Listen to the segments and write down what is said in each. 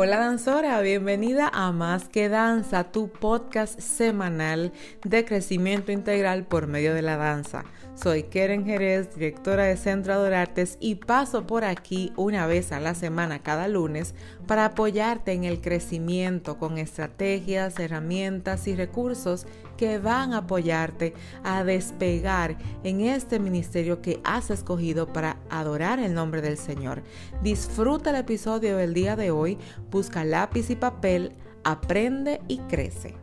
Hola danzora, bienvenida a Más que Danza, tu podcast semanal de crecimiento integral por medio de la danza. Soy Keren Jerez, directora de Centro Adorartes y paso por aquí una vez a la semana cada lunes para apoyarte en el crecimiento con estrategias, herramientas y recursos que van a apoyarte a despegar en este ministerio que has escogido para adorar el nombre del Señor. Disfruta el episodio del día de hoy, busca lápiz y papel, aprende y crece.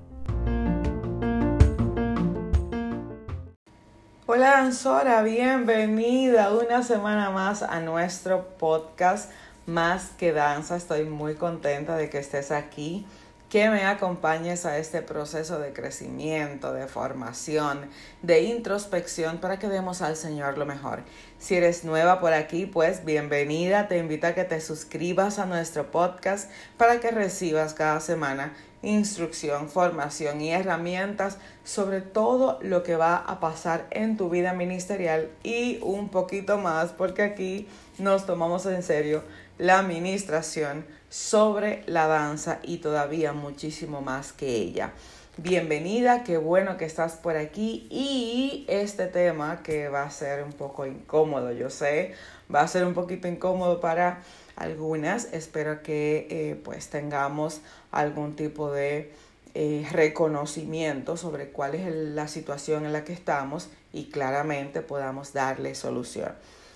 Hola danzora, bienvenida una semana más a nuestro podcast Más que Danza. Estoy muy contenta de que estés aquí, que me acompañes a este proceso de crecimiento, de formación, de introspección para que demos al Señor lo mejor. Si eres nueva por aquí, pues bienvenida. Te invito a que te suscribas a nuestro podcast para que recibas cada semana instrucción, formación y herramientas sobre todo lo que va a pasar en tu vida ministerial y un poquito más porque aquí nos tomamos en serio la administración sobre la danza y todavía muchísimo más que ella. Bienvenida, qué bueno que estás por aquí y este tema que va a ser un poco incómodo, yo sé, va a ser un poquito incómodo para algunas. Espero que eh, pues tengamos algún tipo de eh, reconocimiento sobre cuál es la situación en la que estamos y claramente podamos darle solución.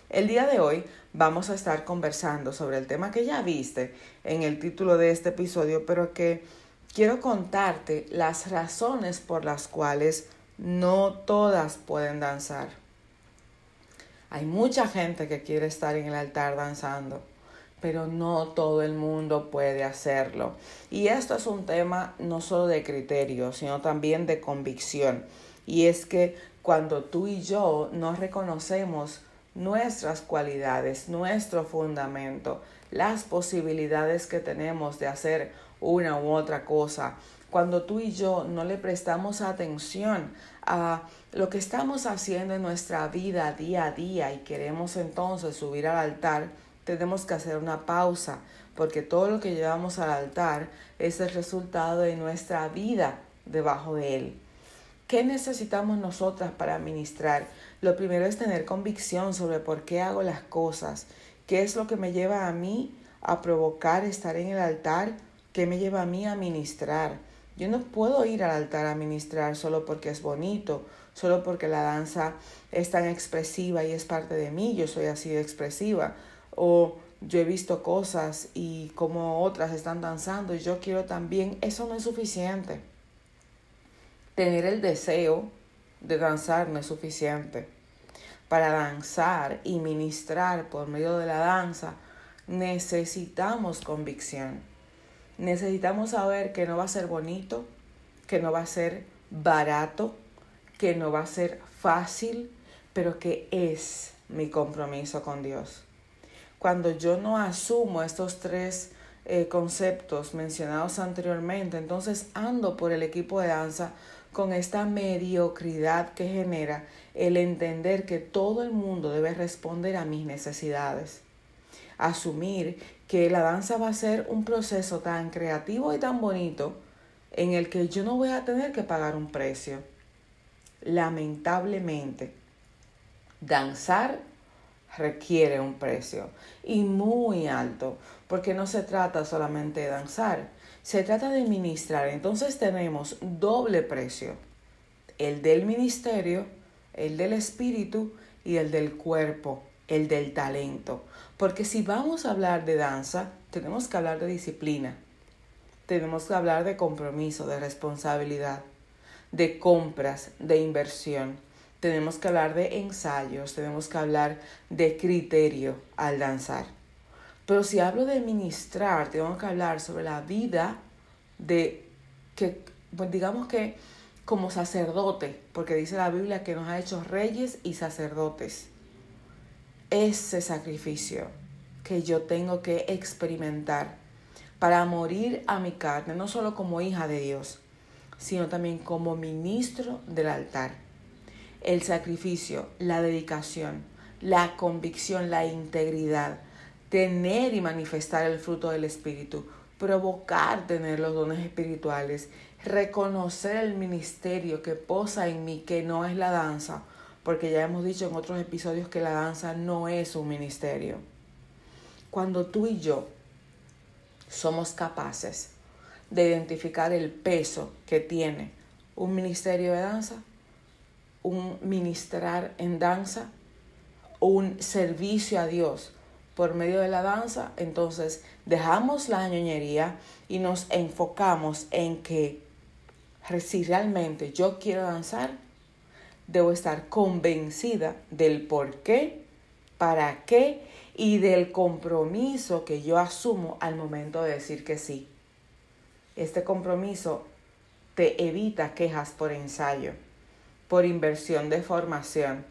El día de hoy vamos a estar conversando sobre el tema que ya viste en el título de este episodio, pero que quiero contarte las razones por las cuales no todas pueden danzar. Hay mucha gente que quiere estar en el altar danzando, pero no todo el mundo puede hacerlo. Y esto es un tema no solo de criterio, sino también de convicción. Y es que cuando tú y yo no reconocemos nuestras cualidades, nuestro fundamento, las posibilidades que tenemos de hacer una u otra cosa, cuando tú y yo no le prestamos atención a lo que estamos haciendo en nuestra vida día a día y queremos entonces subir al altar, tenemos que hacer una pausa, porque todo lo que llevamos al altar es el resultado de nuestra vida debajo de él. ¿Qué necesitamos nosotras para ministrar? Lo primero es tener convicción sobre por qué hago las cosas, qué es lo que me lleva a mí a provocar estar en el altar, qué me lleva a mí a ministrar. Yo no puedo ir al altar a ministrar solo porque es bonito, solo porque la danza es tan expresiva y es parte de mí, yo soy así expresiva o yo he visto cosas y como otras están danzando y yo quiero también, eso no es suficiente. Tener el deseo de danzar no es suficiente. Para danzar y ministrar por medio de la danza necesitamos convicción. Necesitamos saber que no va a ser bonito, que no va a ser barato, que no va a ser fácil, pero que es mi compromiso con Dios cuando yo no asumo estos tres eh, conceptos mencionados anteriormente, entonces ando por el equipo de danza con esta mediocridad que genera el entender que todo el mundo debe responder a mis necesidades. Asumir que la danza va a ser un proceso tan creativo y tan bonito en el que yo no voy a tener que pagar un precio. Lamentablemente, danzar requiere un precio y muy alto, porque no se trata solamente de danzar, se trata de ministrar. Entonces tenemos doble precio, el del ministerio, el del espíritu y el del cuerpo, el del talento. Porque si vamos a hablar de danza, tenemos que hablar de disciplina, tenemos que hablar de compromiso, de responsabilidad, de compras, de inversión tenemos que hablar de ensayos, tenemos que hablar de criterio al danzar. Pero si hablo de ministrar, tengo que hablar sobre la vida de que, pues digamos que como sacerdote, porque dice la Biblia que nos ha hecho reyes y sacerdotes. Ese sacrificio que yo tengo que experimentar para morir a mi carne, no solo como hija de Dios, sino también como ministro del altar el sacrificio, la dedicación, la convicción, la integridad, tener y manifestar el fruto del Espíritu, provocar tener los dones espirituales, reconocer el ministerio que posa en mí, que no es la danza, porque ya hemos dicho en otros episodios que la danza no es un ministerio. Cuando tú y yo somos capaces de identificar el peso que tiene un ministerio de danza, un ministrar en danza, un servicio a Dios por medio de la danza, entonces dejamos la ñoñería y nos enfocamos en que si realmente yo quiero danzar, debo estar convencida del por qué, para qué y del compromiso que yo asumo al momento de decir que sí. Este compromiso te evita quejas por ensayo, por inversión de formación,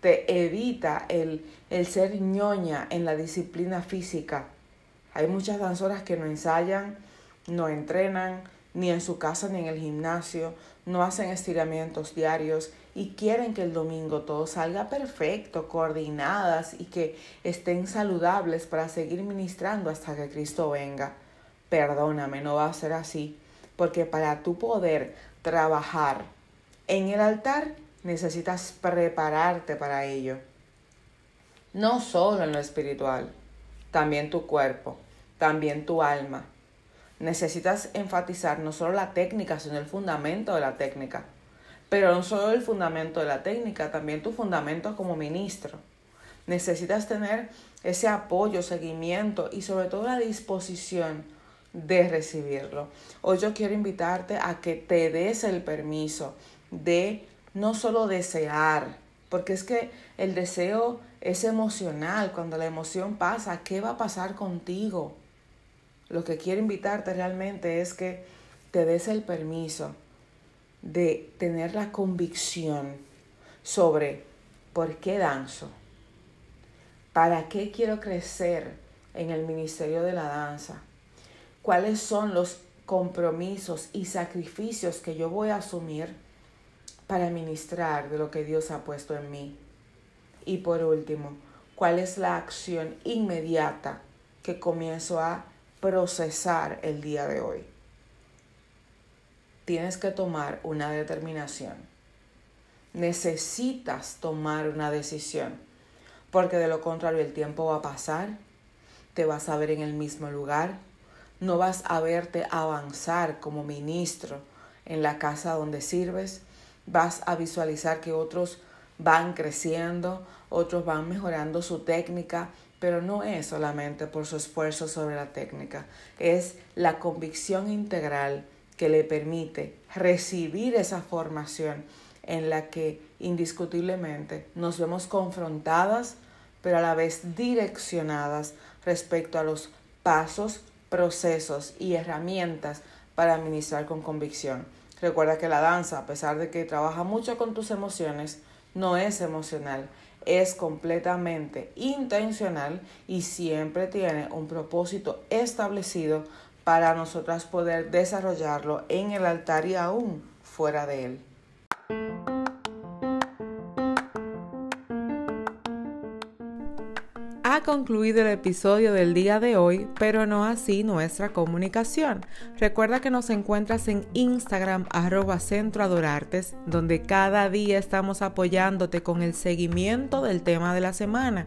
te evita el, el ser ñoña en la disciplina física. Hay muchas danzoras que no ensayan, no entrenan, ni en su casa ni en el gimnasio, no hacen estiramientos diarios y quieren que el domingo todo salga perfecto, coordinadas y que estén saludables para seguir ministrando hasta que Cristo venga. Perdóname, no va a ser así, porque para tu poder trabajar en el altar necesitas prepararte para ello. No solo en lo espiritual, también tu cuerpo, también tu alma, necesitas enfatizar no solo la técnica, sino el fundamento de la técnica. Pero no solo el fundamento de la técnica, también tu fundamento como ministro. Necesitas tener ese apoyo, seguimiento y sobre todo la disposición de recibirlo. Hoy yo quiero invitarte a que te des el permiso de no solo desear, porque es que el deseo es emocional. Cuando la emoción pasa, ¿qué va a pasar contigo? Lo que quiero invitarte realmente es que te des el permiso de tener la convicción sobre por qué danzo, para qué quiero crecer en el ministerio de la danza, cuáles son los compromisos y sacrificios que yo voy a asumir para ministrar de lo que Dios ha puesto en mí. Y por último, cuál es la acción inmediata que comienzo a procesar el día de hoy. Tienes que tomar una determinación. Necesitas tomar una decisión, porque de lo contrario el tiempo va a pasar, te vas a ver en el mismo lugar, no vas a verte avanzar como ministro en la casa donde sirves, vas a visualizar que otros van creciendo, otros van mejorando su técnica, pero no es solamente por su esfuerzo sobre la técnica, es la convicción integral que le permite recibir esa formación en la que indiscutiblemente nos vemos confrontadas, pero a la vez direccionadas respecto a los pasos, procesos y herramientas para administrar con convicción. Recuerda que la danza, a pesar de que trabaja mucho con tus emociones, no es emocional, es completamente intencional y siempre tiene un propósito establecido para nosotras poder desarrollarlo en el altar y aún fuera de él. Concluido el episodio del día de hoy, pero no así nuestra comunicación. Recuerda que nos encuentras en Instagram arroba Centro Adorartes, donde cada día estamos apoyándote con el seguimiento del tema de la semana.